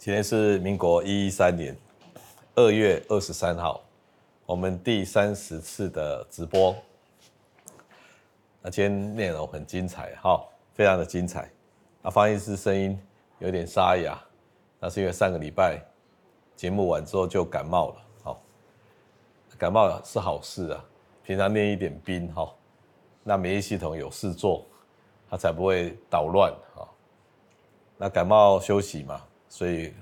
今天是民国一一三年二月二十三号，我们第三十次的直播。那今天内容很精彩，哈，非常的精彩。那方医师声音有点沙哑，那是因为上个礼拜节目完之后就感冒了，好，感冒是好事啊，平常练一点兵，哈，那免疫系统有事做，它才不会捣乱，哈。那感冒休息嘛。所以，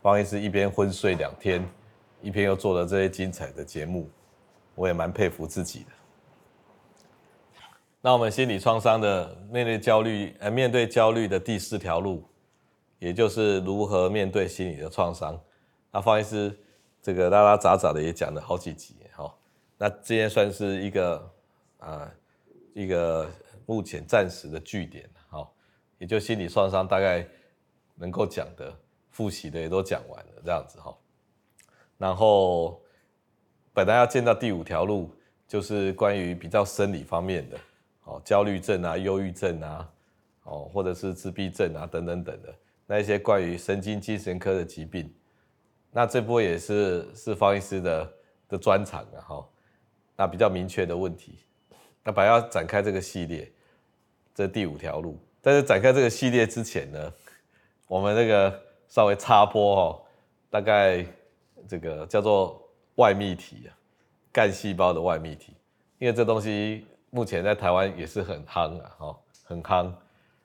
方医师一边昏睡两天，一边又做了这些精彩的节目，我也蛮佩服自己的。那我们心理创伤的面对焦虑，呃，面对焦虑的第四条路，也就是如何面对心理的创伤。那方医师这个拉拉杂杂的也讲了好几集，哈。那今天算是一个啊、一个目前暂时的据点，哈，也就心理创伤大概能够讲的。复习的也都讲完了，这样子哈。然后本来要见到第五条路，就是关于比较生理方面的，哦，焦虑症啊、忧郁症啊，哦，或者是自闭症啊等等等的那一些关于神经精神科的疾病。那这波也是是方医师的的专长啊，哈。那比较明确的问题，那本来要展开这个系列，这第五条路。但是展开这个系列之前呢，我们那个。稍微插播哦，大概这个叫做外泌体啊，干细胞的外泌体，因为这东西目前在台湾也是很夯啊，哈，很夯。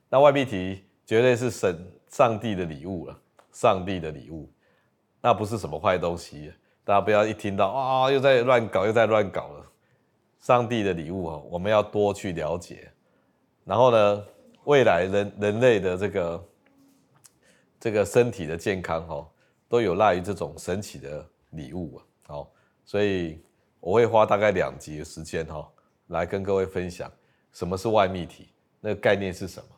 那外泌体绝对是神上帝的礼物了，上帝的礼物，那不是什么坏东西，大家不要一听到啊又在乱搞又在乱搞了，上帝的礼物哦，我们要多去了解。然后呢，未来人人类的这个。这个身体的健康哈，都有赖于这种神奇的礼物啊，好，所以我会花大概两集的时间哈，来跟各位分享什么是外泌体，那个概念是什么，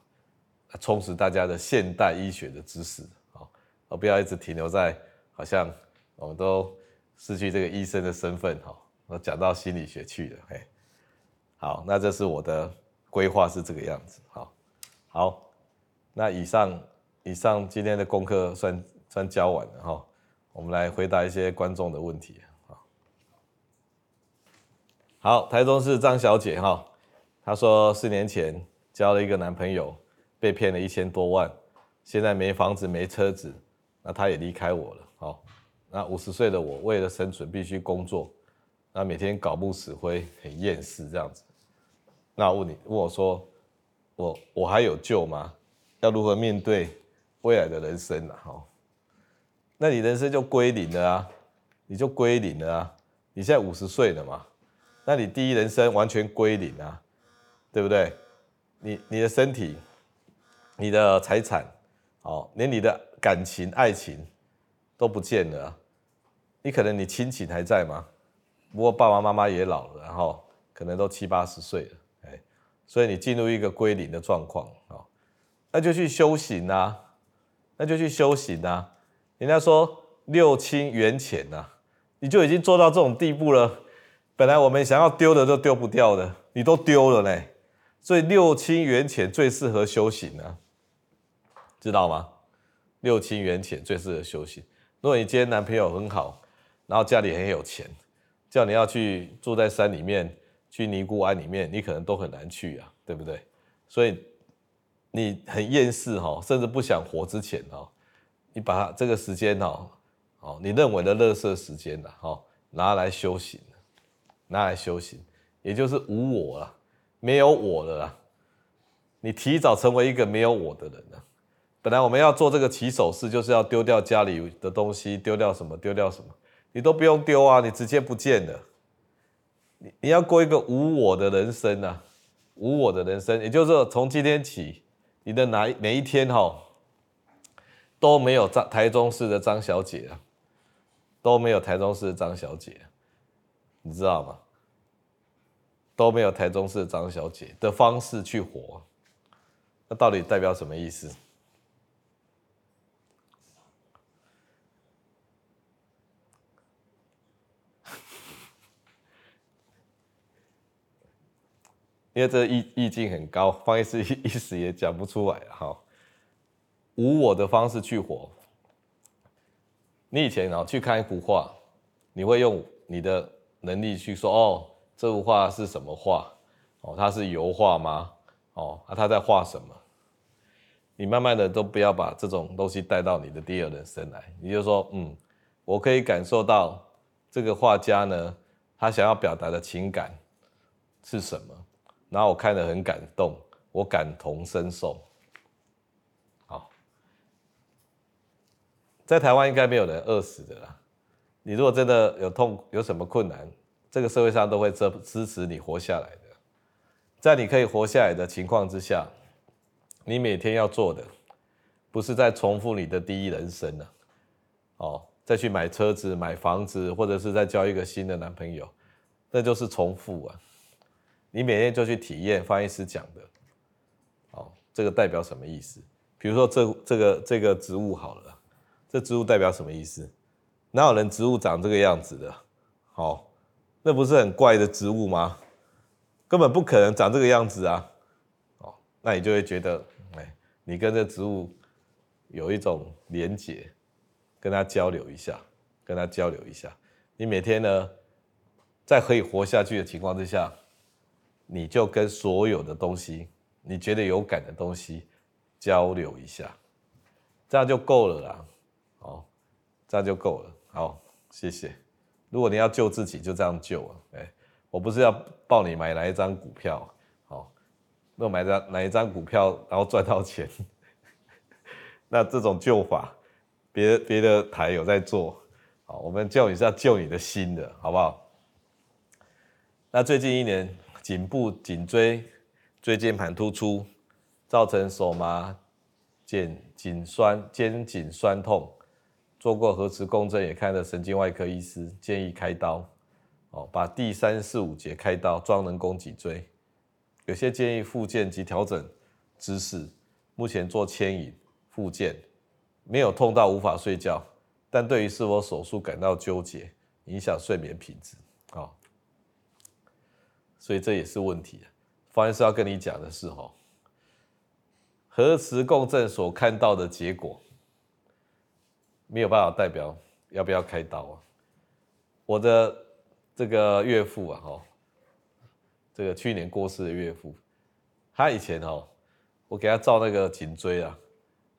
充实大家的现代医学的知识，好，而不要一直停留在好像我们都失去这个医生的身份哈，我讲到心理学去了，嘿，好，那这是我的规划是这个样子，好，好，那以上。以上今天的功课算算教完了哈，我们来回答一些观众的问题。好，台中市张小姐哈，她说四年前交了一个男朋友，被骗了一千多万，现在没房子没车子，那他也离开我了。好，那五十岁的我为了生存必须工作，那每天搞不死灰，很厌世这样子。那问你，问我说，我我还有救吗？要如何面对？未来的人生了哈，那你人生就归零了啊，你就归零了啊，你现在五十岁了嘛，那你第一人生完全归零啊，对不对？你你的身体、你的财产，哦，连你的感情、爱情都不见了啊，你可能你亲情还在吗？不过爸爸妈妈也老了，然后可能都七八十岁了，哎，所以你进入一个归零的状况啊，那就去修行啊。那就去修行啊！人家说六亲缘浅呐，你就已经做到这种地步了。本来我们想要丢的都丢不掉的，你都丢了嘞。所以六亲缘浅最适合修行啊，知道吗？六亲缘浅最适合修行。如果你今天男朋友很好，然后家里很有钱，叫你要去住在山里面，去尼姑庵里面，你可能都很难去啊，对不对？所以。你很厌世哈，甚至不想活之前哈，你把它这个时间哈，哦，你认为的垃圾时间了哈，拿来修行，拿来修行，也就是无我了，没有我了啦。你提早成为一个没有我的人了。本来我们要做这个起手式，就是要丢掉家里的东西，丢掉什么，丢掉什么，你都不用丢啊，你直接不见了。你你要过一个无我的人生啊，无我的人生，也就是说从今天起。你的哪每一天哈都没有张台中市的张小姐啊，都没有台中市的张小姐，你知道吗？都没有台中市的张小姐的方式去活，那到底代表什么意思？因为这意意境很高，方医师一时也讲不出来哈。无我的方式去活，你以前啊去看一幅画，你会用你的能力去说哦，这幅画是什么画？哦，它是油画吗？哦，啊，他在画什么？你慢慢的都不要把这种东西带到你的第二人生来，你就说，嗯，我可以感受到这个画家呢，他想要表达的情感是什么？然后我看得很感动，我感同身受。好，在台湾应该没有人饿死的啦。你如果真的有痛，有什么困难，这个社会上都会支支持你活下来的。在你可以活下来的情况之下，你每天要做的，不是在重复你的第一人生了，哦，再去买车子、买房子，或者是再交一个新的男朋友，那就是重复啊。你每天就去体验翻译师讲的，哦，这个代表什么意思？比如说这这个这个植物好了，这植物代表什么意思？哪有人植物长这个样子的？哦，那不是很怪的植物吗？根本不可能长这个样子啊！哦，那你就会觉得，哎，你跟这植物有一种连结，跟它交流一下，跟它交流一下。你每天呢，在可以活下去的情况之下，你就跟所有的东西，你觉得有感的东西交流一下，这样就够了啦。哦，这样就够了。好，谢谢。如果你要救自己，就这样救啊！哎。我不是要抱你买哪一张股票，好，那买张哪一张股票，然后赚到钱，那这种救法，别别的台有在做，好，我们救你是要救你的心的，好不好？那最近一年颈部、颈椎、椎间盘突出，造成手麻、肩颈酸、肩颈酸痛，做过核磁共振，也看了神经外科医师，建议开刀。哦，把第三、四、五节开刀装人工脊椎，有些建议复健及调整姿势。目前做牵引复健，没有痛到无法睡觉，但对于是否手术感到纠结，影响睡眠品质。哦，所以这也是问题。方医师要跟你讲的是，哦，核磁共振所看到的结果，没有办法代表要不要开刀啊。我的。这个岳父啊，哈，这个去年过世的岳父，他以前哦，我给他照那个颈椎啊，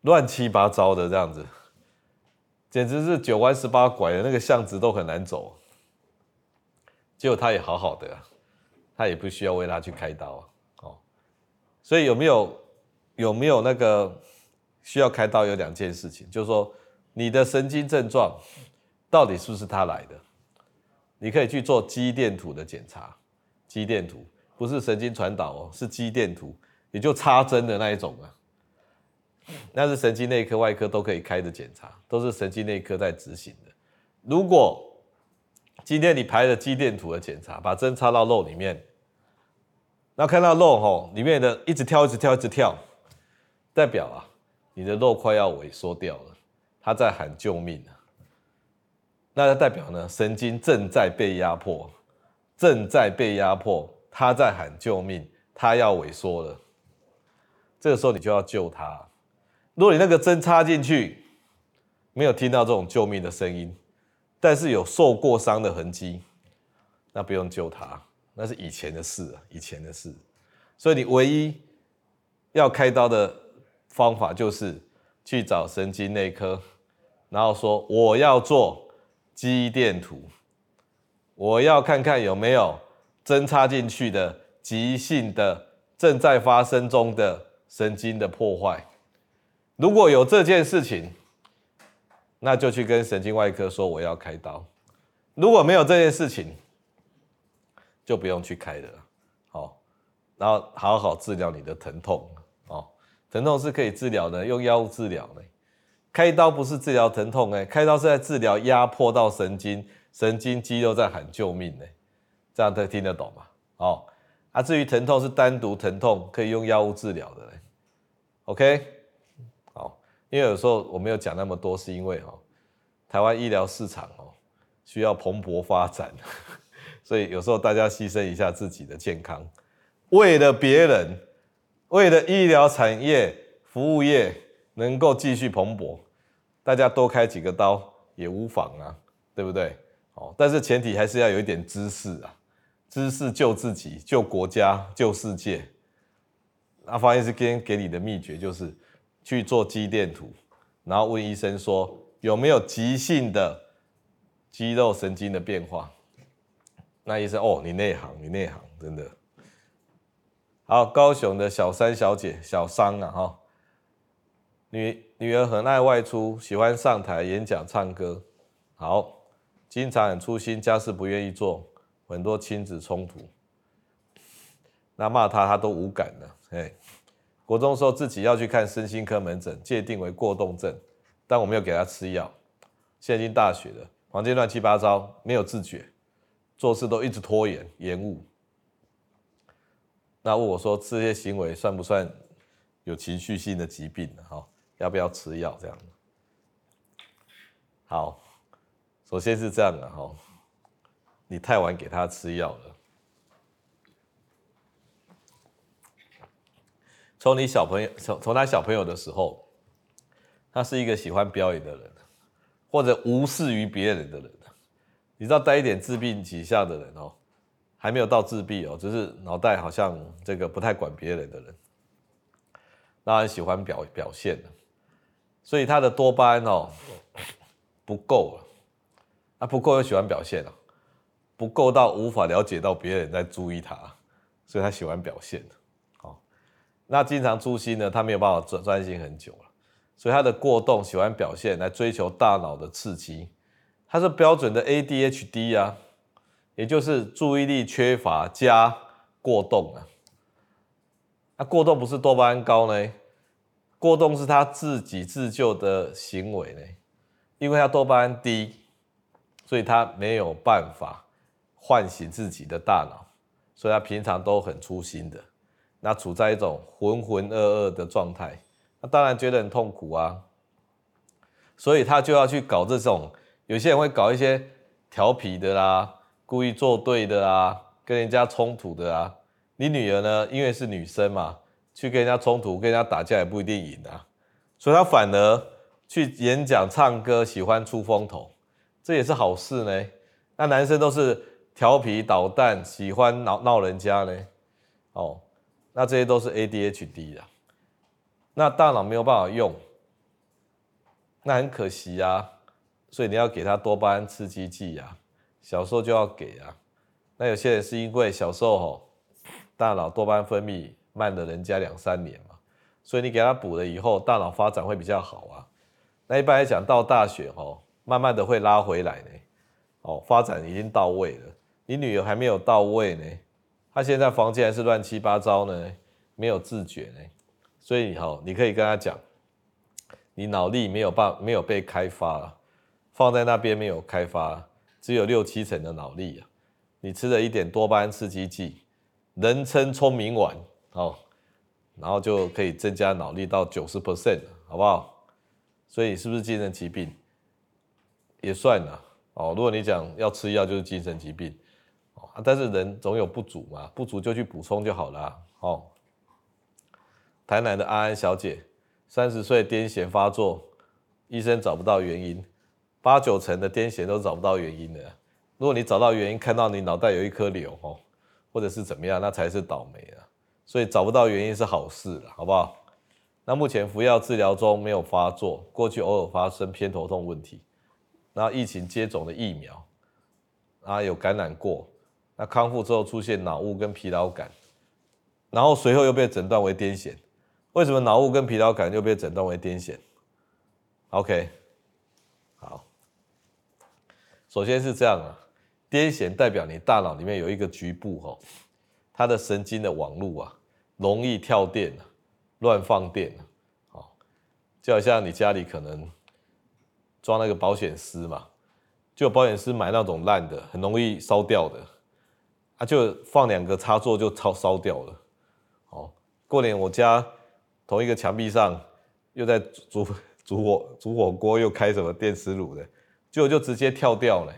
乱七八糟的这样子，简直是九弯十八拐的，那个巷子都很难走。结果他也好好的啊，他也不需要为他去开刀啊，哦，所以有没有有没有那个需要开刀？有两件事情，就是说你的神经症状到底是不是他来的？你可以去做肌电图的检查，肌电图不是神经传导哦，是肌电图，也就插针的那一种啊。那是神经内科、外科都可以开的检查，都是神经内科在执行的。如果今天你排了肌电图的检查，把针插到肉里面，那看到肉吼里面的一直跳、一直跳、一直跳，代表啊，你的肉快要萎缩掉了，它在喊救命啊。那代表呢，神经正在被压迫，正在被压迫，他在喊救命，他要萎缩了。这个时候你就要救他。如果你那个针插进去，没有听到这种救命的声音，但是有受过伤的痕迹，那不用救他，那是以前的事啊，以前的事。所以你唯一要开刀的方法就是去找神经内科，然后说我要做。肌电图，我要看看有没有针插进去的急性的正在发生中的神经的破坏。如果有这件事情，那就去跟神经外科说我要开刀。如果没有这件事情，就不用去开了。好，然后好好治疗你的疼痛。哦，疼痛是可以治疗的，用药物治疗的。开刀不是治疗疼痛哎，开刀是在治疗压迫到神经，神经肌肉在喊救命呢，这样都听得懂吗？哦，啊，至于疼痛是单独疼痛，可以用药物治疗的嘞。OK，好，因为有时候我没有讲那么多，是因为哦，台湾医疗市场哦需要蓬勃发展，所以有时候大家牺牲一下自己的健康，为了别人，为了医疗产业、服务业。能够继续蓬勃，大家多开几个刀也无妨啊，对不对？哦，但是前提还是要有一点知识啊，知识救自己、救国家、救世界。那方医师今天给你的秘诀就是去做肌电图，然后问医生说有没有急性的肌肉神经的变化。那医生哦，你内行，你内行，真的。好，高雄的小三小姐，小商啊哈，女女儿很爱外出，喜欢上台演讲、唱歌，好，经常很粗心，家事不愿意做，很多亲子冲突。那骂她，她都无感了。哎，国中时候自己要去看身心科门诊，界定为过动症，但我没有给她吃药。现在已经大学了，房间乱七八糟，没有自觉，做事都一直拖延、延误。那问我说，这些行为算不算有情绪性的疾病呢？哈，要不要吃药？这样。好，首先是这样的哈，你太晚给他吃药了。从你小朋友从从他小朋友的时候，他是一个喜欢表演的人，或者无视于别人的人。你知道带一点自闭倾向的人哦。还没有到自闭哦，只是脑袋好像这个不太管别人的人，那很喜欢表表现，所以他的多巴胺哦不够了，啊不够又喜欢表现了，不够到无法了解到别人在注意他，所以他喜欢表现，哦，那经常粗心呢，他没有办法专专心很久了，所以他的过动喜欢表现来追求大脑的刺激，他是标准的 ADHD 啊。也就是注意力缺乏加过动啊，那过动不是多巴胺高呢？过动是他自己自救的行为呢，因为他多巴胺低，所以他没有办法唤醒自己的大脑，所以他平常都很粗心的，那处在一种浑浑噩噩的状态，那当然觉得很痛苦啊，所以他就要去搞这种，有些人会搞一些调皮的啦。故意作对的啊，跟人家冲突的啊，你女儿呢？因为是女生嘛，去跟人家冲突，跟人家打架也不一定赢啊，所以她反而去演讲、唱歌，喜欢出风头，这也是好事呢。那男生都是调皮捣蛋，喜欢闹闹人家呢，哦，那这些都是 ADHD 啊，那大脑没有办法用，那很可惜啊，所以你要给他多巴胺刺激剂啊。小时候就要给啊，那有些人是因为小时候吼，大脑多巴胺分泌慢了人家两三年嘛，所以你给他补了以后，大脑发展会比较好啊。那一般来讲，到大学吼，慢慢的会拉回来呢，哦，发展已经到位了。你女儿还没有到位呢，她现在房间还是乱七八糟呢，没有自觉呢，所以吼，你可以跟她讲，你脑力没有办没有被开发了，放在那边没有开发。只有六七成的脑力啊！你吃了一点多巴胺刺激剂，人称聪明丸哦，然后就可以增加脑力到九十 percent，好不好？所以是不是精神疾病？也算了哦。如果你讲要吃药就是精神疾病哦，但是人总有不足嘛，不足就去补充就好了哦。台南的安安小姐，三十岁癫痫发作，医生找不到原因。八九成的癫痫都找不到原因的。如果你找到原因，看到你脑袋有一颗瘤哦，或者是怎么样，那才是倒霉了。所以找不到原因是好事了，好不好？那目前服药治疗中没有发作，过去偶尔发生偏头痛问题。那疫情接种的疫苗，啊有感染过，那康复之后出现脑雾跟疲劳感，然后随后又被诊断为癫痫。为什么脑雾跟疲劳感又被诊断为癫痫？OK，首先是这样啊，癫痫代表你大脑里面有一个局部哈，它的神经的网络啊，容易跳电啊，乱放电啊，好，就好像你家里可能装那个保险丝嘛，就保险丝买那种烂的，很容易烧掉的，啊，就放两个插座就烧烧掉了，哦，过年我家同一个墙壁上又在煮煮火煮火锅，又开什么电磁炉的。就就直接跳掉了，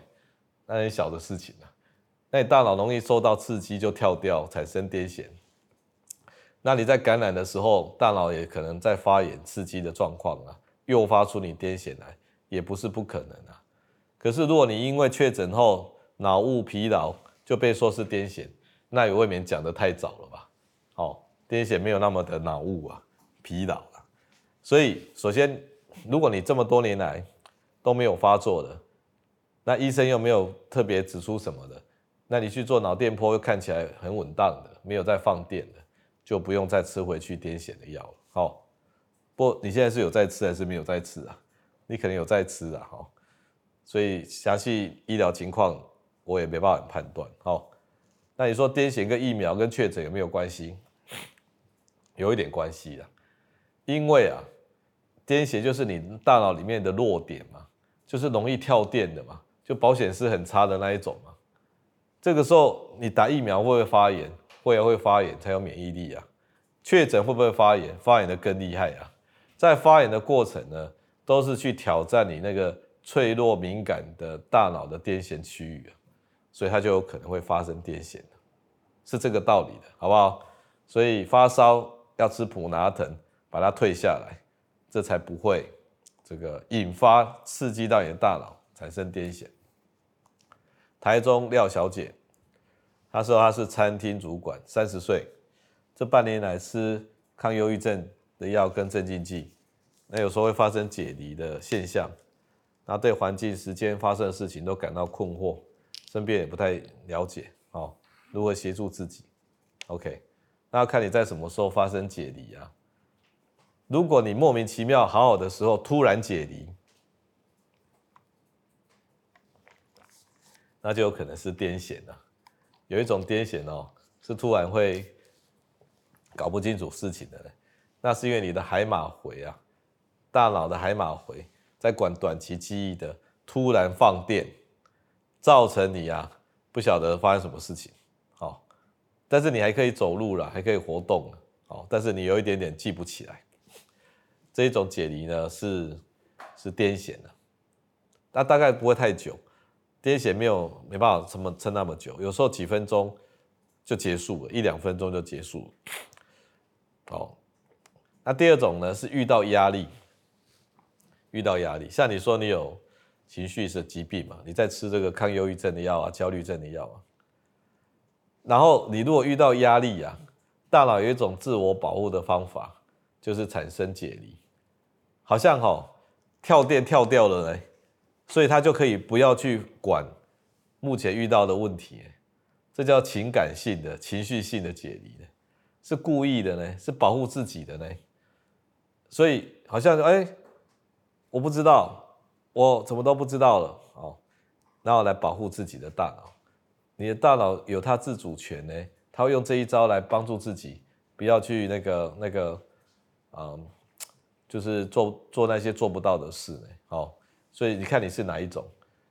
那很小的事情啊。那你大脑容易受到刺激就跳掉，产生癫痫。那你在感染的时候，大脑也可能在发炎刺激的状况啊，诱发出你癫痫来，也不是不可能啊。可是如果你因为确诊后脑雾疲劳就被说是癫痫，那也未免讲得太早了吧？好，癫痫没有那么的脑雾啊，疲劳啊。所以首先，如果你这么多年来都没有发作的，那医生又没有特别指出什么的，那你去做脑电波又看起来很稳当的，没有再放电的，就不用再吃回去癫痫的药了。好，不，你现在是有在吃还是没有在吃啊？你可能有在吃啊，好。所以详细医疗情况我也没办法判断。好，那你说癫痫跟疫苗跟确诊有没有关系？有一点关系的，因为啊，癫痫就是你大脑里面的弱点嘛，就是容易跳电的嘛，就保险丝很差的那一种嘛。这个时候你打疫苗会不会发炎？会啊，会发炎才有免疫力啊。确诊会不会发炎？发炎的更厉害啊。在发炎的过程呢，都是去挑战你那个。脆弱敏感的大脑的癫痫区域啊，所以它就有可能会发生癫痫，是这个道理的，好不好？所以发烧要吃普拿疼，把它退下来，这才不会这个引发刺激到你的大脑产生癫痫。台中廖小姐，她说她是餐厅主管，三十岁，这半年来吃抗忧郁症的药跟镇静剂，那有时候会发生解离的现象。那对环境、时间发生的事情都感到困惑，身边也不太了解，哦，如何协助自己？OK，那要看你在什么时候发生解离啊？如果你莫名其妙好好的时候突然解离，那就有可能是癫痫了。有一种癫痫哦，是突然会搞不清楚事情的，那是因为你的海马回啊，大脑的海马回。在管短期记忆的突然放电，造成你啊不晓得发生什么事情，好，但是你还可以走路了，还可以活动了，好，但是你有一点点记不起来，这一种解离呢是是癫痫的，那大概不会太久，癫痫没有没办法撑撑那么久，有时候几分钟就结束了，一两分钟就结束了，好，那第二种呢是遇到压力。遇到压力，像你说你有情绪是疾病嘛？你在吃这个抗忧郁症的药啊，焦虑症的药啊。然后你如果遇到压力啊，大脑有一种自我保护的方法，就是产生解离，好像哈、哦、跳电跳掉了呢，所以他就可以不要去管目前遇到的问题，这叫情感性的、情绪性的解离呢，是故意的呢，是保护自己的呢，所以好像哎。我不知道，我怎么都不知道了哦。然后来保护自己的大脑，你的大脑有它自主权呢，它会用这一招来帮助自己，不要去那个那个，嗯，就是做做那些做不到的事呢。哦，所以你看你是哪一种，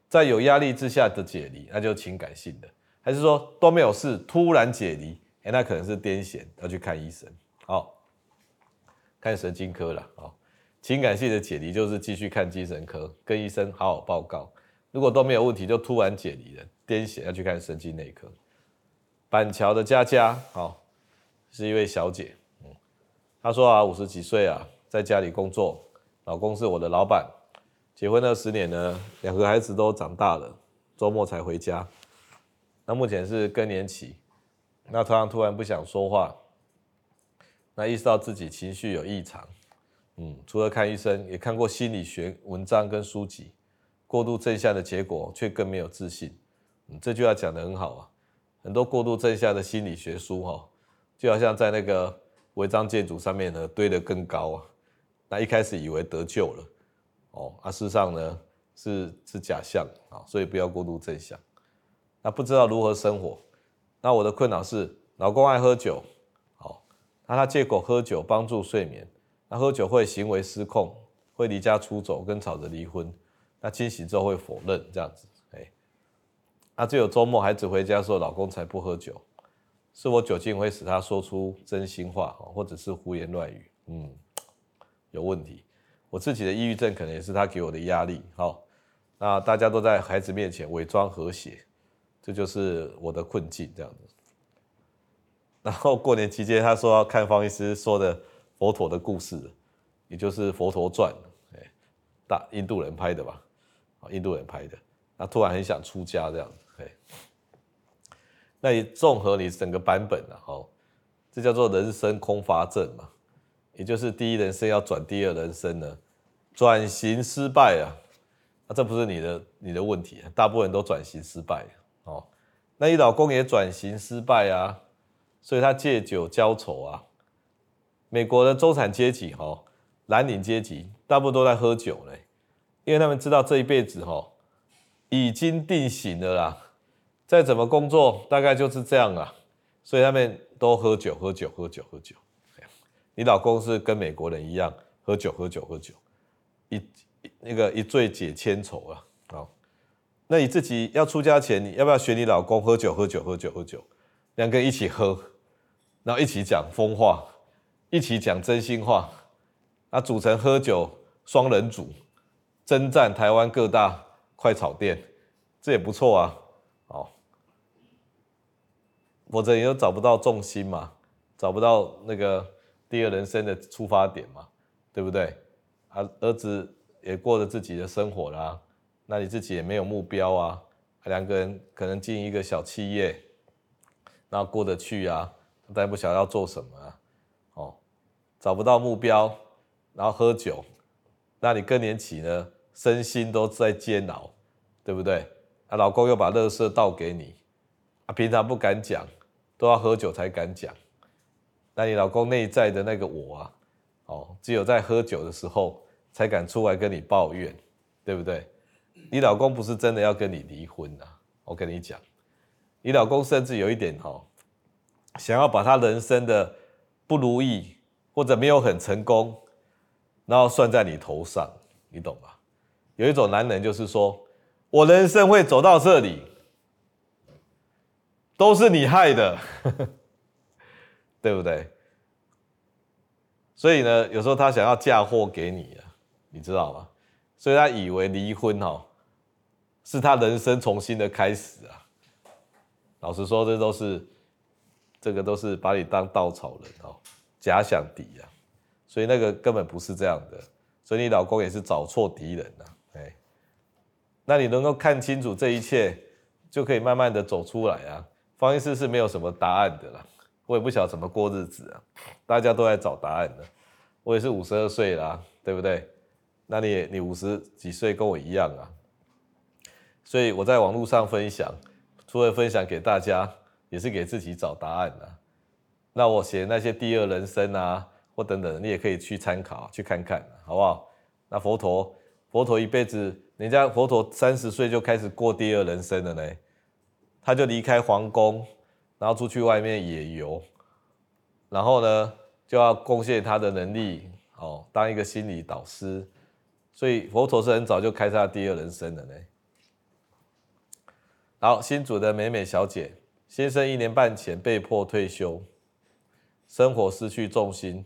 在有压力之下的解离，那就情感性的，还是说都没有事，突然解离，哎，那可能是癫痫，要去看医生，好，看神经科了，好。情感性的解离就是继续看精神科，跟医生好好报告。如果都没有问题，就突然解离了，癫痫要去看神经内科。板桥的佳佳，好，是一位小姐，嗯，她说啊，五十几岁啊，在家里工作，老公是我的老板，结婚二十年呢，两个孩子都长大了，周末才回家。那目前是更年期，那突然突然不想说话，那意识到自己情绪有异常。嗯，除了看医生，也看过心理学文章跟书籍，过度正向的结果却更没有自信。嗯，这句话讲得很好啊，很多过度正向的心理学书哈，就好像在那个违章建筑上面呢堆得更高啊。那一开始以为得救了，哦，啊，事实上呢是是假象啊，所以不要过度正向。那不知道如何生活，那我的困扰是老公爱喝酒，好，那他借口喝酒帮助睡眠。那喝酒会行为失控，会离家出走，跟吵着离婚。那清醒之后会否认这样子，哎，那只有周末孩子回家的时候，老公才不喝酒。是我酒精会使他说出真心话，或者是胡言乱语。嗯，有问题。我自己的抑郁症可能也是他给我的压力。好，那大家都在孩子面前伪装和谐，这就是我的困境这样子。然后过年期间，他说要看方医师说的。佛陀的故事，也就是《佛陀传》，哎，大印度人拍的吧？啊，印度人拍的，他突然很想出家这样子。那你综合你整个版本了，哦，这叫做人生空乏症嘛，也就是第一人生要转第二人生呢，转型失败啊，那这不是你的你的问题，大部分人都转型失败哦。那你老公也转型失败啊，所以他借酒浇愁啊。美国的中产阶级哈，蓝领阶级大部分都在喝酒呢，因为他们知道这一辈子哈已经定型了啦。再怎么工作，大概就是这样啊，所以他们都喝酒，喝酒，喝酒，喝酒。你老公是跟美国人一样，喝酒，喝酒，喝酒，一那个一醉解千愁啊。好，那你自己要出家前，你要不要学你老公喝酒，喝酒，喝酒，喝酒，两个人一起喝，然后一起讲疯话，一起讲真心话，啊，组成喝酒双人组，征战台湾各大快炒店，这也不错啊。哦否则你又找不到重心嘛，找不到那个第二人生的出发点嘛，对不对？啊，儿子也过着自己的生活啦，那你自己也没有目标啊，两个人可能经营一个小企业，那过得去啊，但不晓得要做什么啊，哦，找不到目标，然后喝酒，那你更年期呢，身心都在煎熬，对不对？啊，老公又把乐色倒给你，啊，平常不敢讲。都要喝酒才敢讲，那你老公内在的那个我啊，哦，只有在喝酒的时候才敢出来跟你抱怨，对不对？你老公不是真的要跟你离婚啊，我跟你讲，你老公甚至有一点哦，想要把他人生的不如意或者没有很成功，然后算在你头上，你懂吗？有一种男人就是说，我人生会走到这里。都是你害的，对不对？所以呢，有时候他想要嫁祸给你啊，你知道吗？所以他以为离婚哦，是他人生重新的开始啊。老实说，这都是这个都是把你当稻草人哦，假想敌啊。所以那个根本不是这样的。所以你老公也是找错敌人了，哎。那你能够看清楚这一切，就可以慢慢的走出来啊。方医师是没有什么答案的啦，我也不晓得怎么过日子啊，大家都在找答案的。我也是五十二岁啦，对不对？那你你五十几岁跟我一样啊，所以我在网络上分享，除了分享给大家，也是给自己找答案的。那我写那些第二人生啊，或等等，你也可以去参考去看看，好不好？那佛陀，佛陀一辈子，人家佛陀三十岁就开始过第二人生了呢。他就离开皇宫，然后出去外面野游，然后呢就要贡献他的能力哦，当一个心理导师。所以佛陀是很早就开始他第二人生了呢。好，新主的美美小姐，先生一年半前被迫退休，生活失去重心，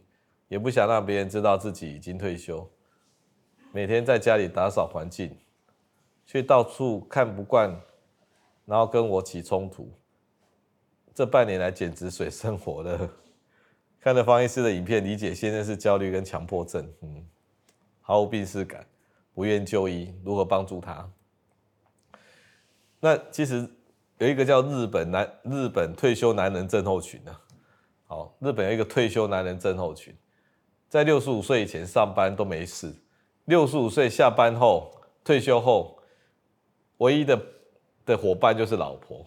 也不想让别人知道自己已经退休，每天在家里打扫环境，却到处看不惯。然后跟我起冲突，这半年来简直水深火热。看了方医师的影片，理解现在是焦虑跟强迫症，嗯，毫无病识感，不愿就医，如何帮助他？那其实有一个叫日本男日本退休男人症候群呢。好，日本有一个退休男人症候群，在六十五岁以前上班都没事，六十五岁下班后退休后，唯一的。的伙伴就是老婆，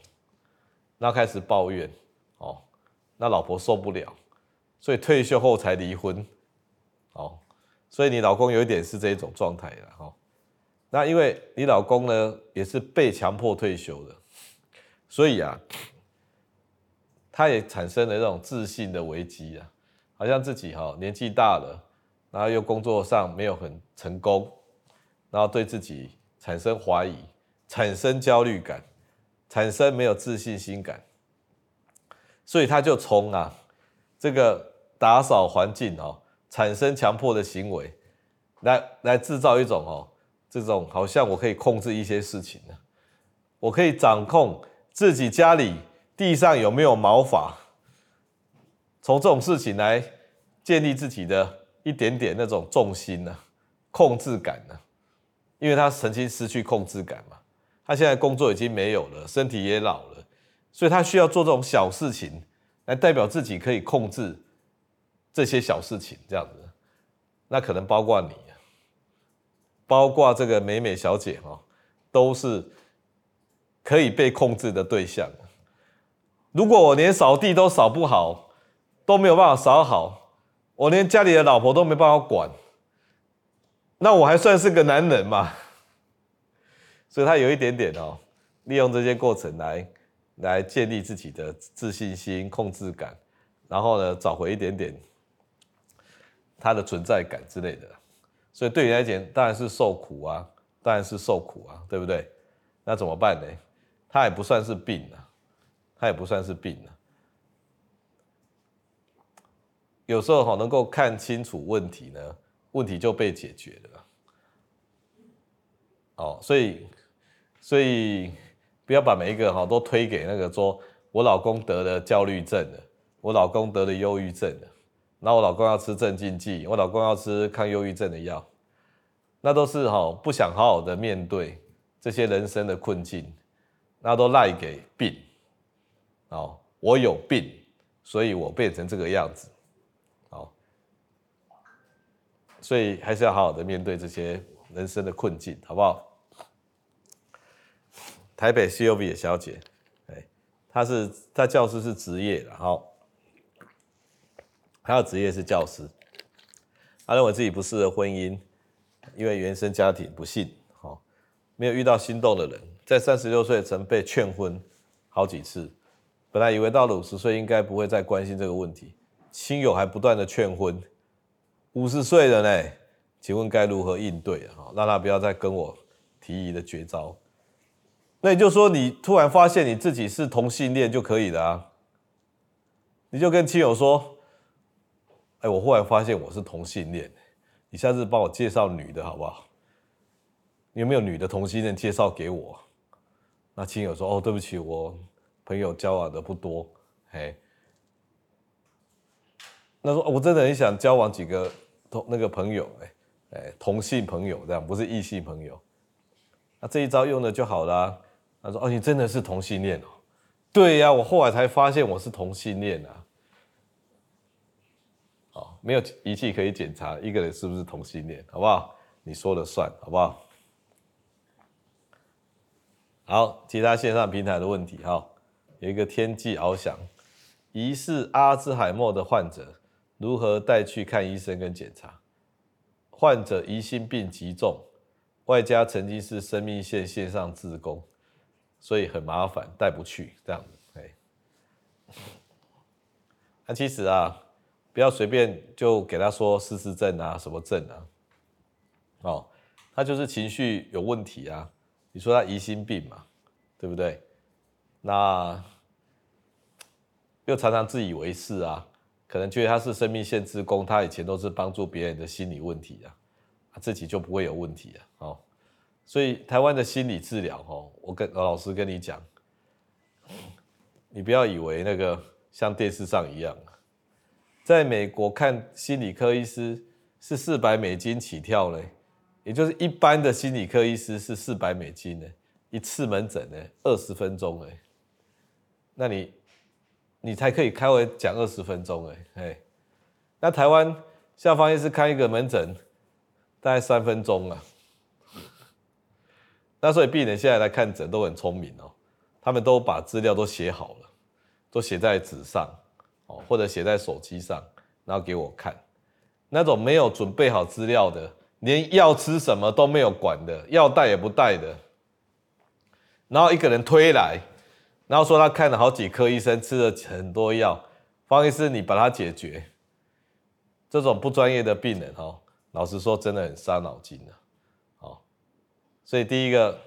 那开始抱怨，哦，那老婆受不了，所以退休后才离婚，哦，所以你老公有一点是这种状态的，哦，那因为你老公呢也是被强迫退休的，所以啊，他也产生了这种自信的危机啊，好像自己哈年纪大了，然后又工作上没有很成功，然后对自己产生怀疑。产生焦虑感，产生没有自信心感，所以他就从啊这个打扫环境哦，产生强迫的行为，来来制造一种哦这种好像我可以控制一些事情呢，我可以掌控自己家里地上有没有毛发，从这种事情来建立自己的一点点那种重心呢，控制感呢，因为他曾经失去控制感嘛。他现在工作已经没有了，身体也老了，所以他需要做这种小事情来代表自己可以控制这些小事情，这样子。那可能包括你，包括这个美美小姐哈，都是可以被控制的对象。如果我连扫地都扫不好，都没有办法扫好，我连家里的老婆都没办法管，那我还算是个男人吗？所以他有一点点哦，利用这些过程来来建立自己的自信心、控制感，然后呢，找回一点点他的存在感之类的。所以对你来讲，当然是受苦啊，当然是受苦啊，对不对？那怎么办呢？他也不算是病啊，他也不算是病啊。有时候哈，能够看清楚问题呢，问题就被解决了。哦，所以。所以不要把每一个哈都推给那个说，我老公得了焦虑症了，我老公得了忧郁症了，然后我老公要吃镇静剂，我老公要吃抗忧郁症的药，那都是哈不想好好的面对这些人生的困境，那都赖给病，哦，我有病，所以我变成这个样子，哦，所以还是要好好的面对这些人生的困境，好不好？台北 COB 的小姐，哎，她是她教师是职业的，好，她的职业是教师，她认为自己不适合婚姻，因为原生家庭不幸，好，没有遇到心动的人，在三十六岁曾被劝婚好几次，本来以为到了五十岁应该不会再关心这个问题，亲友还不断的劝婚，五十岁了呢，请问该如何应对啊？让他不要再跟我提议的绝招。那也就是说，你突然发现你自己是同性恋就可以了啊？你就跟亲友说：“哎，我忽然发现我是同性恋，你下次帮我介绍女的好不好？你有没有女的同性恋介绍给我？”那亲友说：“哦，对不起，我朋友交往的不多。”嘿，那说我真的很想交往几个同那个朋友，哎哎，同性朋友这样，不是异性朋友。那这一招用的就好了。他说：“哦，你真的是同性恋哦？对呀，我后来才发现我是同性恋啊。哦，没有仪器可以检查一个人是不是同性恋，好不好？你说了算，好不好？好，其他线上平台的问题哈，有一个天际翱翔，疑似阿兹海默的患者如何带去看医生跟检查？患者疑心病极重，外加曾经是生命线线上志工。”所以很麻烦，带不去这样子。哎，那其实啊，不要随便就给他说失智症啊，什么症啊，哦，他就是情绪有问题啊。你说他疑心病嘛，对不对？那又常常自以为是啊，可能觉得他是生命线之工，他以前都是帮助别人的心理问题啊，他自己就不会有问题啊，哦。所以台湾的心理治疗，哦，我跟老师跟你讲，你不要以为那个像电视上一样，在美国看心理科医师是四百美金起跳嘞，也就是一般的心理科医师是四百美金呢，一次门诊呢二十分钟哎，那你你才可以开会讲二十分钟哎，哎，那台湾像方医师开一个门诊大概三分钟啊。那所以病人现在来看诊都很聪明哦，他们都把资料都写好了，都写在纸上哦，或者写在手机上，然后给我看。那种没有准备好资料的，连药吃什么都没有管的，药带也不带的，然后一个人推来，然后说他看了好几科医生，吃了很多药，方医师你把它解决。这种不专业的病人哦，老实说真的很伤脑筋的。所以第一个，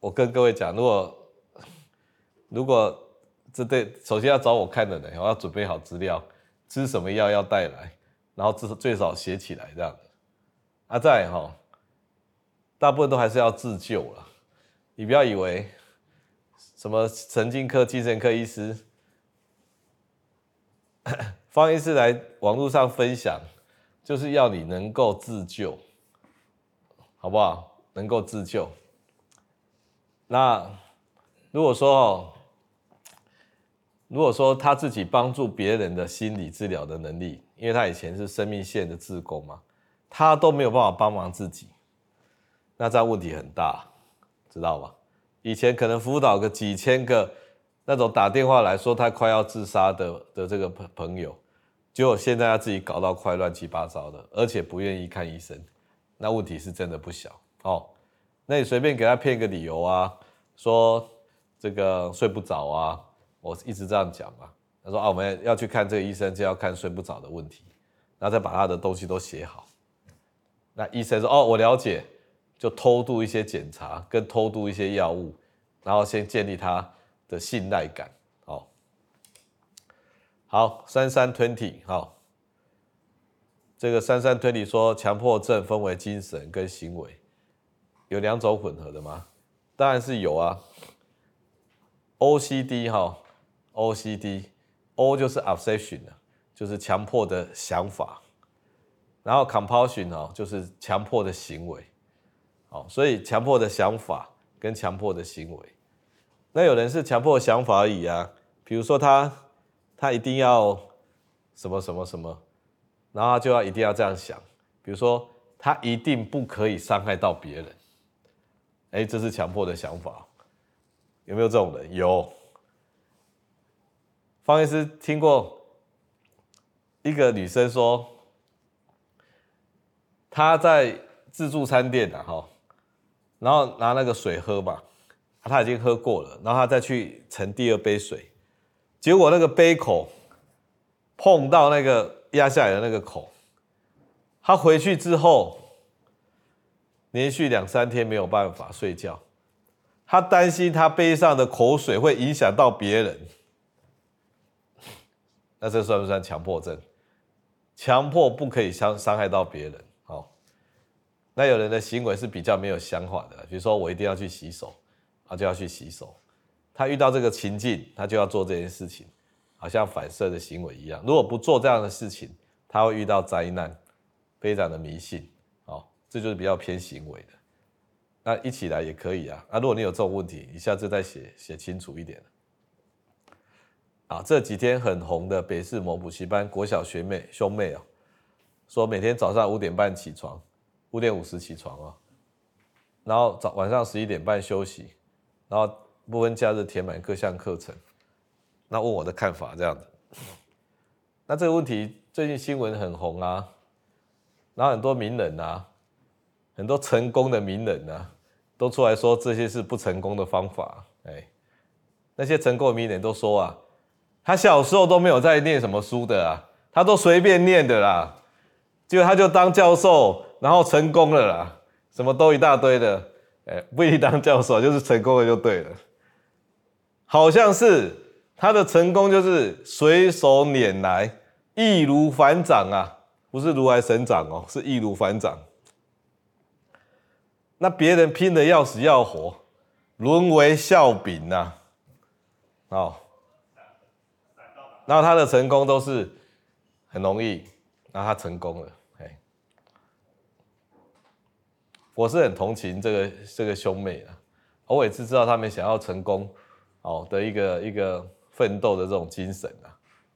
我跟各位讲，如果 如果这对，首先要找我看的人，我要准备好资料，吃什么药要带来，然后至少最少写起来这样的。啊，再哈，大部分都还是要自救了。你不要以为什么神经科、精神科医师，方医师来网络上分享，就是要你能够自救，好不好？能够自救，那如果说，如果说他自己帮助别人的心理治疗的能力，因为他以前是生命线的志工嘛，他都没有办法帮忙自己，那这样问题很大，知道吗？以前可能辅导个几千个那种打电话来说他快要自杀的的这个朋朋友，结果现在他自己搞到快乱七八糟的，而且不愿意看医生，那问题是真的不小哦。那你随便给他骗一个理由啊，说这个睡不着啊，我一直这样讲嘛。他说啊，我们要去看这个医生，就要看睡不着的问题，然后再把他的东西都写好。那医生说哦，我了解。就偷渡一些检查，跟偷渡一些药物，然后先建立他的信赖感。好，好，三三 twenty，好，这个三三 twenty 说强迫症分为精神跟行为，有两种混合的吗？当然是有啊。OCD 哈，OCD，O 就是 obsession 就是强迫的想法，然后 compulsion 哦，就是强迫的行为。哦，所以强迫的想法跟强迫的行为，那有人是强迫想法而已啊，比如说他他一定要什么什么什么，然后他就要一定要这样想，比如说他一定不可以伤害到别人，哎，这是强迫的想法，有没有这种人？有。方医师听过一个女生说，她在自助餐店的哈。然后拿那个水喝嘛，她已经喝过了，然后她再去盛第二杯水，结果那个杯口碰到那个压下来的那个口，她回去之后连续两三天没有办法睡觉，他担心他杯上的口水会影响到别人，那这算不算强迫症？强迫不可以伤伤害到别人。那有人的行为是比较没有想法的，比如说我一定要去洗手，他就要去洗手。他遇到这个情境，他就要做这件事情，好像反射的行为一样。如果不做这样的事情，他会遇到灾难，非常的迷信。这就是比较偏行为的。那一起来也可以啊。那如果你有这种问题，你下次再写写清楚一点。啊，这几天很红的北市某补习班国小学妹兄妹啊，说每天早上五点半起床。五点五十起床啊，然后早晚上十一点半休息，然后部分假日填满各项课程。那问我的看法这样子，那这个问题最近新闻很红啊，然后很多名人啊，很多成功的名人啊，都出来说这些是不成功的方法。哎，那些成功的名人都说啊，他小时候都没有在念什么书的啊，他都随便念的啦，结果他就当教授。然后成功了啦，什么都一大堆的，哎，不一定当教授，就是成功了就对了。好像是他的成功就是随手拈来，易如反掌啊，不是如来神掌哦，是易如反掌。那别人拼得要死要活，沦为笑柄呐，哦，然后他的成功都是很容易，然后他成功了。我是很同情这个这个兄妹的，我也是知道他们想要成功，哦的一个一个奋斗的这种精神啊。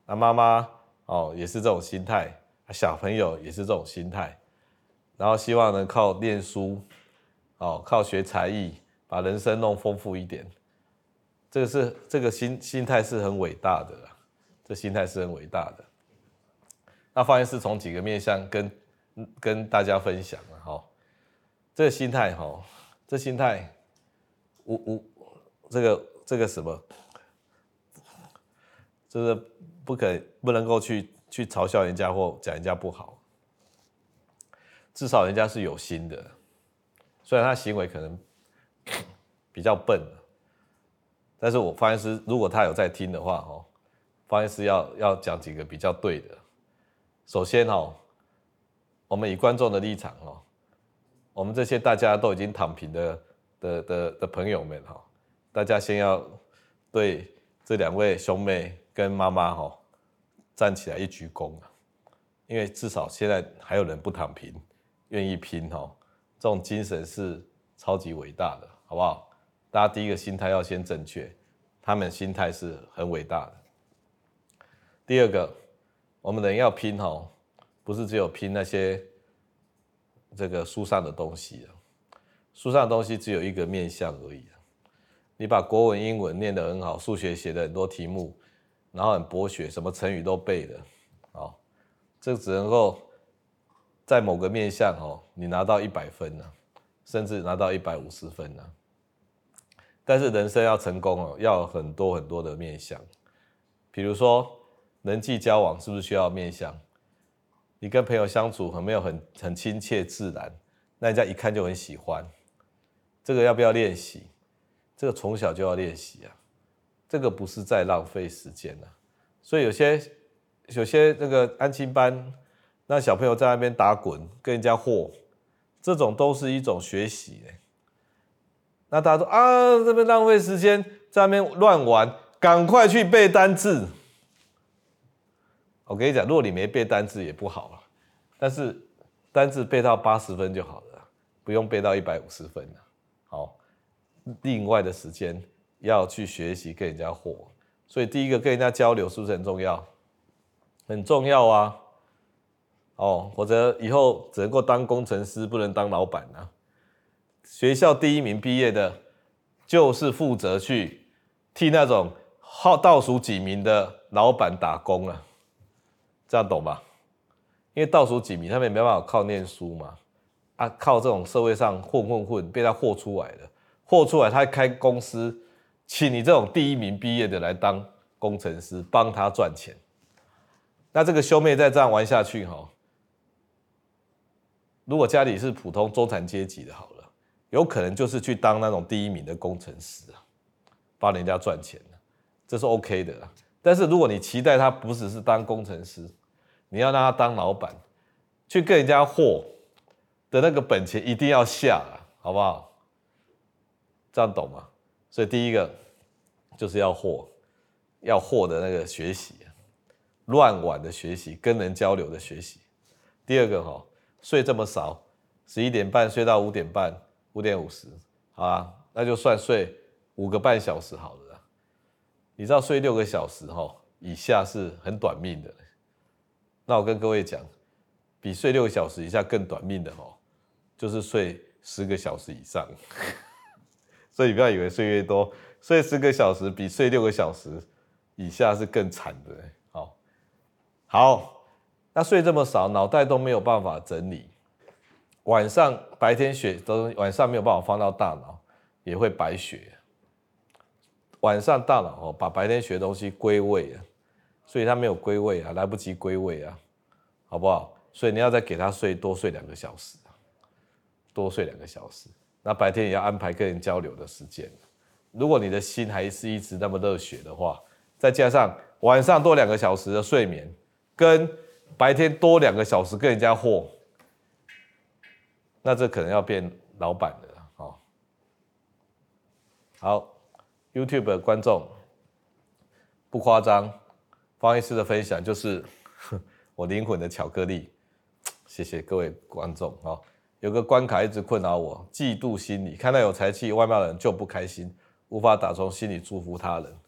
那妈妈哦也是这种心态，小朋友也是这种心态，然后希望能靠念书，哦靠学才艺，把人生弄丰富一点。这个是这个心心态是很伟大的，这心态是很伟大的。那方医师从几个面向跟跟大家分享了哈。这个心态哈，这心态我我这个这个什么，就是不可不能够去去嘲笑人家或讲人家不好，至少人家是有心的，虽然他行为可能 比较笨，但是我方医师如果他有在听的话哦，方医师要要讲几个比较对的。首先哦，我们以观众的立场哦。我们这些大家都已经躺平的的的的朋友们哈，大家先要对这两位兄妹跟妈妈哈站起来一鞠躬，因为至少现在还有人不躺平，愿意拼哈，这种精神是超级伟大的，好不好？大家第一个心态要先正确，他们心态是很伟大的。第二个，我们人要拼哦，不是只有拼那些这个书上的东西，书上的东西只有一个面向而已。你把国文、英文念得很好，数学写的很多题目，然后很博学，什么成语都背了，哦，这只能够在某个面向哦，你拿到一百分呢，甚至拿到一百五十分呢。但是人生要成功哦，要很多很多的面向。比如说人际交往是不是需要面向？你跟朋友相处很没有很很亲切自然，那人家一看就很喜欢。这个要不要练习？这个从小就要练习啊，这个不是在浪费时间啊。所以有些有些那个安亲班，那小朋友在那边打滚，跟人家和，这种都是一种学习。那大家说啊，这边浪费时间，在那边乱玩，赶快去背单字。我跟你讲，如果你没背单字也不好了，但是单字背到八十分就好了，不用背到一百五十分了。好，另外的时间要去学习跟人家和，所以第一个跟人家交流是不是很重要？很重要啊！哦，否则以后只能够当工程师，不能当老板啊。学校第一名毕业的，就是负责去替那种号倒数几名的老板打工了，这样懂吧？因为倒数几名他们也没办法靠念书嘛，啊，靠这种社会上混混混被他混出来的，混出来他开公司，请你这种第一名毕业的来当工程师，帮他赚钱。那这个兄妹再这样玩下去哈，如果家里是普通中产阶级的，好了。有可能就是去当那种第一名的工程师啊，帮人家赚钱，这是 OK 的。但是如果你期待他不只是当工程师，你要让他当老板，去跟人家货的那个本钱一定要下，好不好？这样懂吗？所以第一个就是要货，要货的那个学习，乱玩的学习，跟人交流的学习。第二个哈，睡这么少，十一点半睡到五点半。五点五十，好啊，那就算睡五个半小时好了。你知道睡六个小时哈以下是很短命的。那我跟各位讲，比睡六个小时以下更短命的哈，就是睡十个小时以上。所以你不要以为睡越多，睡十个小时比睡六个小时以下是更惨的。好，好，他睡这么少，脑袋都没有办法整理。晚上白天学都晚上没有办法放到大脑，也会白学。晚上大脑哦，把白天学的东西归位啊，所以他没有归位啊，来不及归位啊，好不好？所以你要再给他睡多睡两个小时，多睡两个小时。那白天也要安排跟人交流的时间。如果你的心还是一直那么热血的话，再加上晚上多两个小时的睡眠，跟白天多两个小时跟人家货。那这可能要变老板的了，哦。好，YouTube 的观众不夸张，方医师的分享就是 我灵魂的巧克力。谢谢各位观众啊！有个关卡一直困扰我，嫉妒心理，看到有才气、外貌的人就不开心，无法打从心里祝福他人。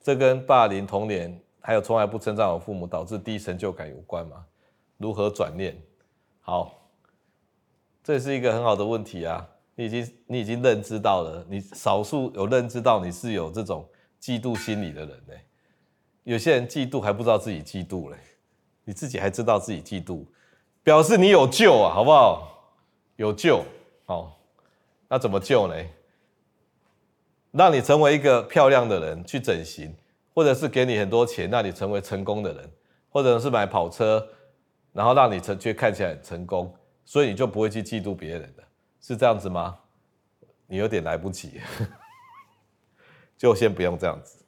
这跟霸凌童年，还有从来不称赞我父母，导致低成就感有关吗？如何转念？好。这是一个很好的问题啊！你已经你已经认知到了，你少数有认知到你是有这种嫉妒心理的人呢。有些人嫉妒还不知道自己嫉妒嘞，你自己还知道自己嫉妒，表示你有救啊，好不好？有救，好，那怎么救呢？让你成为一个漂亮的人去整形，或者是给你很多钱，让你成为成功的人，或者是买跑车，然后让你成却看起来很成功。所以你就不会去嫉妒别人了，是这样子吗？你有点来不及，就先不用这样子，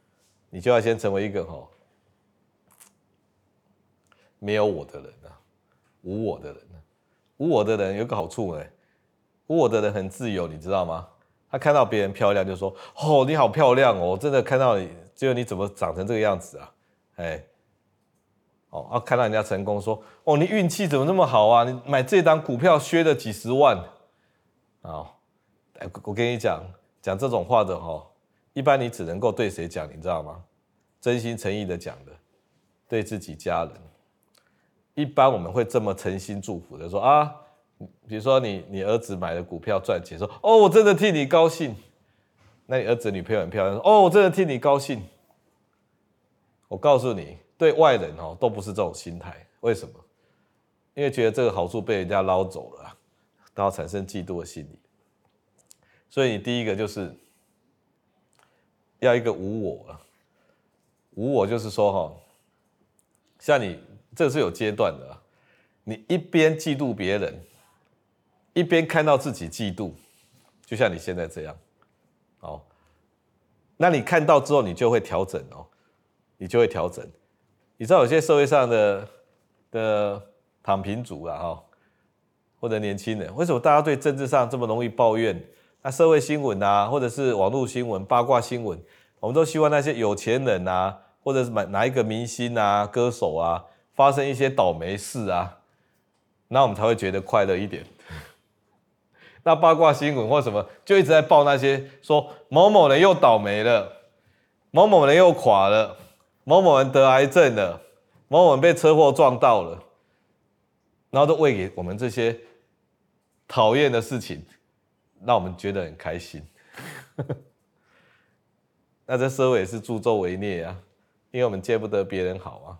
你就要先成为一个吼没有我的人啊，无我的人啊，无我的人有个好处哎，无我的人很自由，你知道吗？他看到别人漂亮就说：“哦，你好漂亮哦，真的看到你，只有你怎么长成这个样子啊？”哎。哦，啊，看到人家成功，说：“哦，你运气怎么那么好啊？你买这档股票削了几十万。”啊，哎，我跟你讲，讲这种话的哈，一般你只能够对谁讲，你知道吗？真心诚意的讲的，对自己家人。一般我们会这么诚心祝福的说啊，比如说你你儿子买了股票赚钱，说哦，我真的替你高兴。那你儿子女朋友很漂亮，哦，我真的替你高兴。我告诉你，对外人哦都不是这种心态，为什么？因为觉得这个好处被人家捞走了，然后产生嫉妒的心理。所以你第一个就是要一个无我啊，无我就是说哈，像你这是有阶段的，你一边嫉妒别人，一边看到自己嫉妒，就像你现在这样，好，那你看到之后，你就会调整哦。你就会调整。你知道有些社会上的的躺平族啊，哈，或者年轻人，为什么大家对政治上这么容易抱怨？那社会新闻啊，或者是网络新闻、八卦新闻，我们都希望那些有钱人啊，或者是哪哪一个明星啊、歌手啊，发生一些倒霉事啊，那我们才会觉得快乐一点。那八卦新闻或什么，就一直在报那些说某某人又倒霉了，某某人又垮了。某某人得癌症了，某某人被车祸撞到了，然后都喂给我们这些讨厌的事情，让我们觉得很开心。那这社会也是助纣为虐啊，因为我们见不得别人好啊，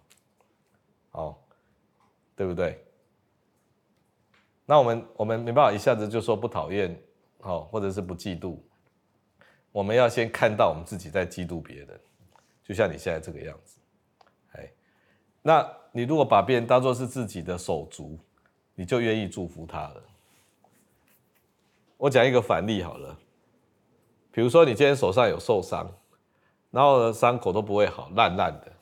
哦，对不对？那我们我们没办法一下子就说不讨厌，好，或者是不嫉妒，我们要先看到我们自己在嫉妒别人。就像你现在这个样子，哎，那你如果把别人当作是自己的手足，你就愿意祝福他了。我讲一个反例好了，比如说你今天手上有受伤，然后呢伤口都不会好，烂烂的，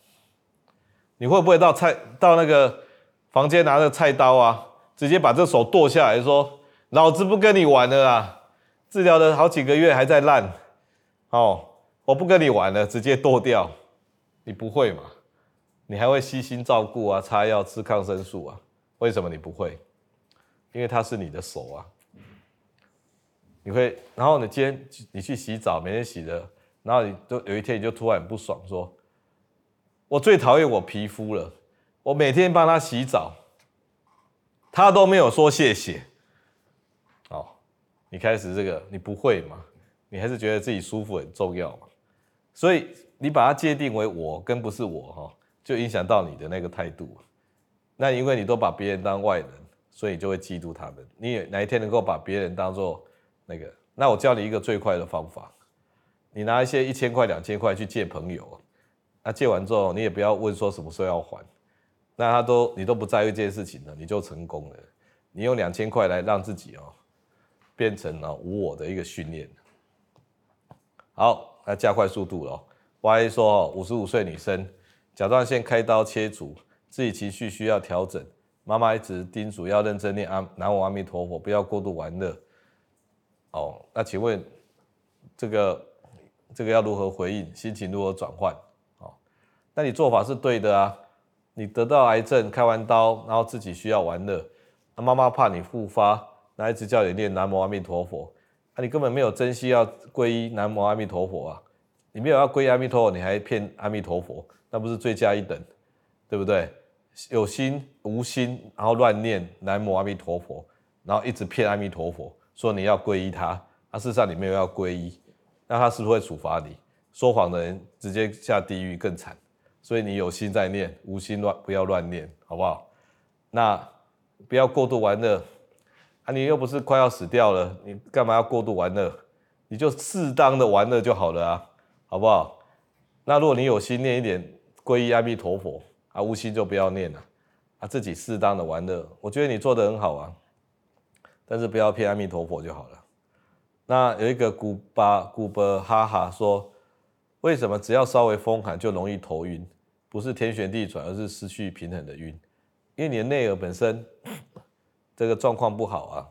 你会不会到菜到那个房间拿着菜刀啊，直接把这手剁下来说，老子不跟你玩了啦，治疗了好几个月还在烂，哦。我不跟你玩了，直接剁掉，你不会嘛？你还会悉心照顾啊，擦药、吃抗生素啊？为什么你不会？因为它是你的手啊。你会，然后你今天你去洗澡，每天洗的，然后你就有一天你就突然不爽，说：“我最讨厌我皮肤了，我每天帮他洗澡，他都没有说谢谢。”哦，你开始这个，你不会嘛？你还是觉得自己舒服很重要嘛？所以你把它界定为我跟不是我哈，就影响到你的那个态度。那因为你都把别人当外人，所以你就会嫉妒他们。你哪一天能够把别人当做那个？那我教你一个最快的方法：你拿一些一千块、两千块去借朋友，那借完之后你也不要问说什么时候要还，那他都你都不在意这件事情了，你就成功了。你用两千块来让自己哦变成了无我的一个训练。好。那加快速度了。我还说，五十五岁女生甲状腺开刀切除，自己情绪需要调整。妈妈一直叮嘱要认真念阿南无阿弥陀佛，不要过度玩乐。哦，那请问这个这个要如何回应？心情如何转换？哦，那你做法是对的啊。你得到癌症，开完刀，然后自己需要玩乐，那妈妈怕你复发，那一直叫你念南无阿弥陀佛。啊，你根本没有珍惜要皈依南无阿弥陀佛啊！你没有要皈依阿弥陀佛，你还骗阿弥陀佛，那不是罪加一等，对不对？有心无心，然后乱念南无阿弥陀佛，然后一直骗阿弥陀佛，说你要皈依他，啊，事实上你没有要皈依，那他是不是会处罚你？说谎的人直接下地狱更惨，所以你有心在念，无心乱不要乱念，好不好？那不要过度玩乐。啊，你又不是快要死掉了，你干嘛要过度玩乐？你就适当的玩乐就好了啊，好不好？那如果你有心念一点皈依阿弥陀佛，啊，无心就不要念了，啊，自己适当的玩乐，我觉得你做的很好啊，但是不要骗阿弥陀佛就好了。那有一个古巴古巴哈哈说，为什么只要稍微风寒就容易头晕？不是天旋地转，而是失去平衡的晕，因为你的内耳本身。这个状况不好啊，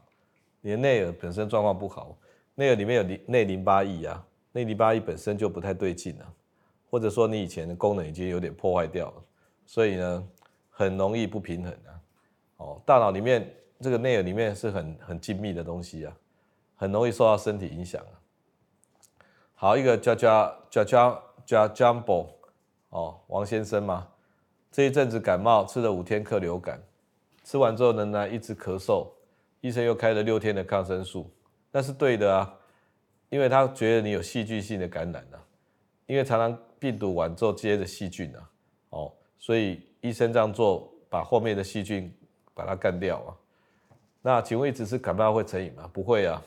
你的内耳本身状况不好，内耳里面有内淋巴液啊，内淋巴液本身就不太对劲啊，或者说你以前的功能已经有点破坏掉了，所以呢，很容易不平衡啊。哦，大脑里面这个内耳里面是很很精密的东西啊，很容易受到身体影响啊。好，一个叫叫叫叫叫 Jumbo 哦，王先生嘛，这一阵子感冒，吃了五天克流感，吃完之后仍然一直咳嗽，医生又开了六天的抗生素，那是对的啊，因为他觉得你有细菌性的感染啊，因为常常病毒完之后接着细菌啊，哦，所以医生这样做，把后面的细菌把它干掉啊。那请问一直吃感冒会成瘾吗？不会啊，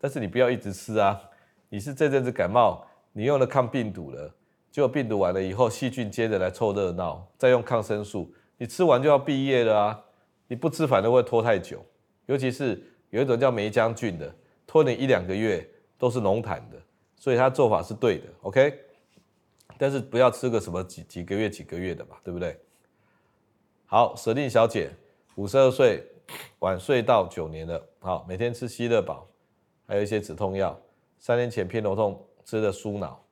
但是你不要一直吃啊。你是这阵子感冒，你用了抗病毒了，结果病毒完了以后，细菌接着来凑热闹，再用抗生素，你吃完就要毕业了啊！你不吃反而会拖太久，尤其是有一种叫霉浆菌的，拖你一两个月都是浓痰的，所以他做法是对的，OK？但是不要吃个什么几几个月几个月的嘛，对不对？好，舍令小姐，五十二岁，晚睡到九年了，好，每天吃希乐宝，还有一些止痛药。三年前偏头痛吃的舒脑，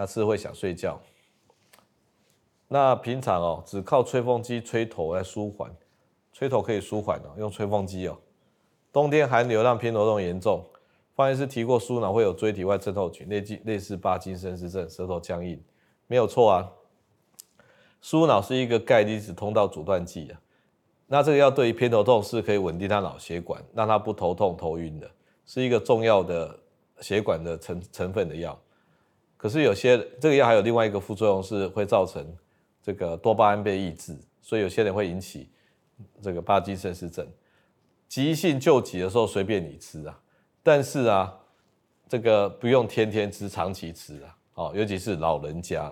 那是会想睡觉。那平常哦，只靠吹风机吹头来舒缓，吹头可以舒缓哦，用吹风机哦。冬天寒流让偏头痛严重，方医师提过舒脑会有椎体外症候群，类类似巴金森氏症，舌头僵硬，没有错啊。舒脑是一个钙离子通道阻断剂啊，那这个药对于偏头痛是可以稳定他脑血管，让他不头痛头晕的，是一个重要的。血管的成成分的药，可是有些这个药还有另外一个副作用，是会造成这个多巴胺被抑制，所以有些人会引起这个帕金森氏症。急性救急的时候随便你吃啊，但是啊，这个不用天天吃，长期吃啊，哦，尤其是老人家，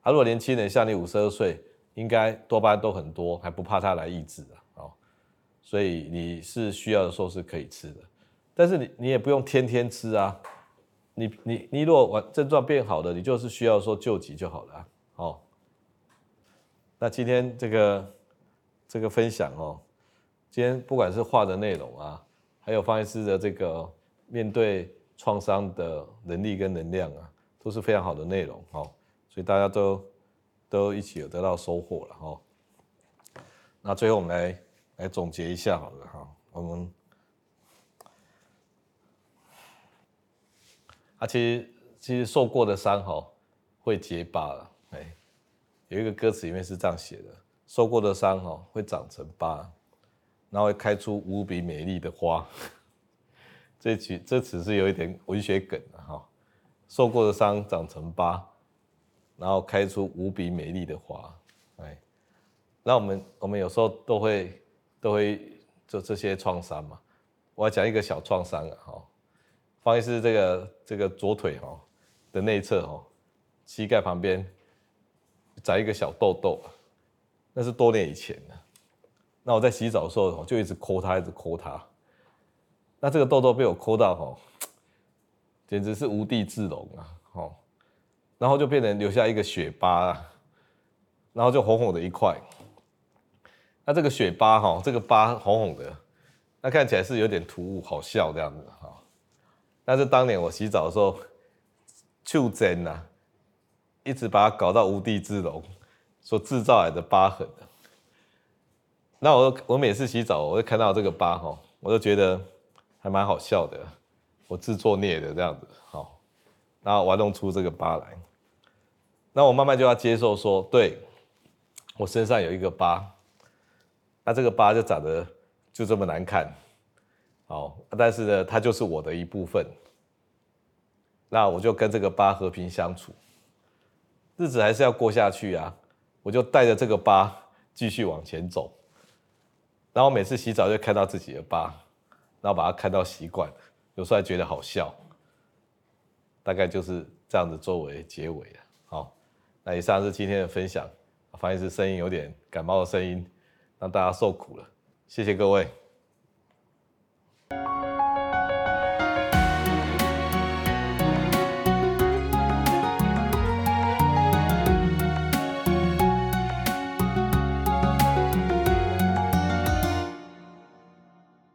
啊，如果年轻人像你五十二岁，应该多巴胺都很多，还不怕它来抑制啊，哦，所以你是需要的时候是可以吃的。但是你你也不用天天吃啊，你你你如果完症状变好了，你就是需要说救急就好了。哦，那今天这个这个分享哦，今天不管是画的内容啊，还有方医师的这个面对创伤的能力跟能量啊，都是非常好的内容哦，所以大家都都一起有得到收获了哦。那最后我们来来总结一下好了哈，我们。啊，其实其实受过的伤哈会结疤了，哎，有一个歌词里面是这样写的：受过的伤哈会长成疤，然后会开出无比美丽的花。这句这词是有一点文学梗的哈，受过的伤长成疤，然后开出无比美丽的花，哎，那我们我们有时候都会都会做这些创伤嘛，我要讲一个小创伤啊，哈。方医师，这个这个左腿哦的内侧哦，膝盖旁边长一个小痘痘，那是多年以前的。那我在洗澡的时候就一直抠它，一直抠它。那这个痘痘被我抠到哦，简直是无地自容啊！哦，然后就变成留下一个血疤，然后就红红的一块。那这个血疤哈，这个疤红红的，那看起来是有点突兀，好笑这样子哈。但是当年我洗澡的时候，就真呐，一直把它搞到无地自容，所制造来的疤痕。那我我每次洗澡，我会看到这个疤哈，我就觉得还蛮好笑的，我自作孽的这样子，好，然后玩弄出这个疤来。那我慢慢就要接受说，对，我身上有一个疤，那这个疤就长得就这么难看。好，但是呢，它就是我的一部分。那我就跟这个疤和平相处，日子还是要过下去啊。我就带着这个疤继续往前走。然后每次洗澡就看到自己的疤，然后把它看到习惯，有时候还觉得好笑。大概就是这样子作为结尾了。好，那以上是今天的分享。方医师声音有点感冒的声音，让大家受苦了。谢谢各位。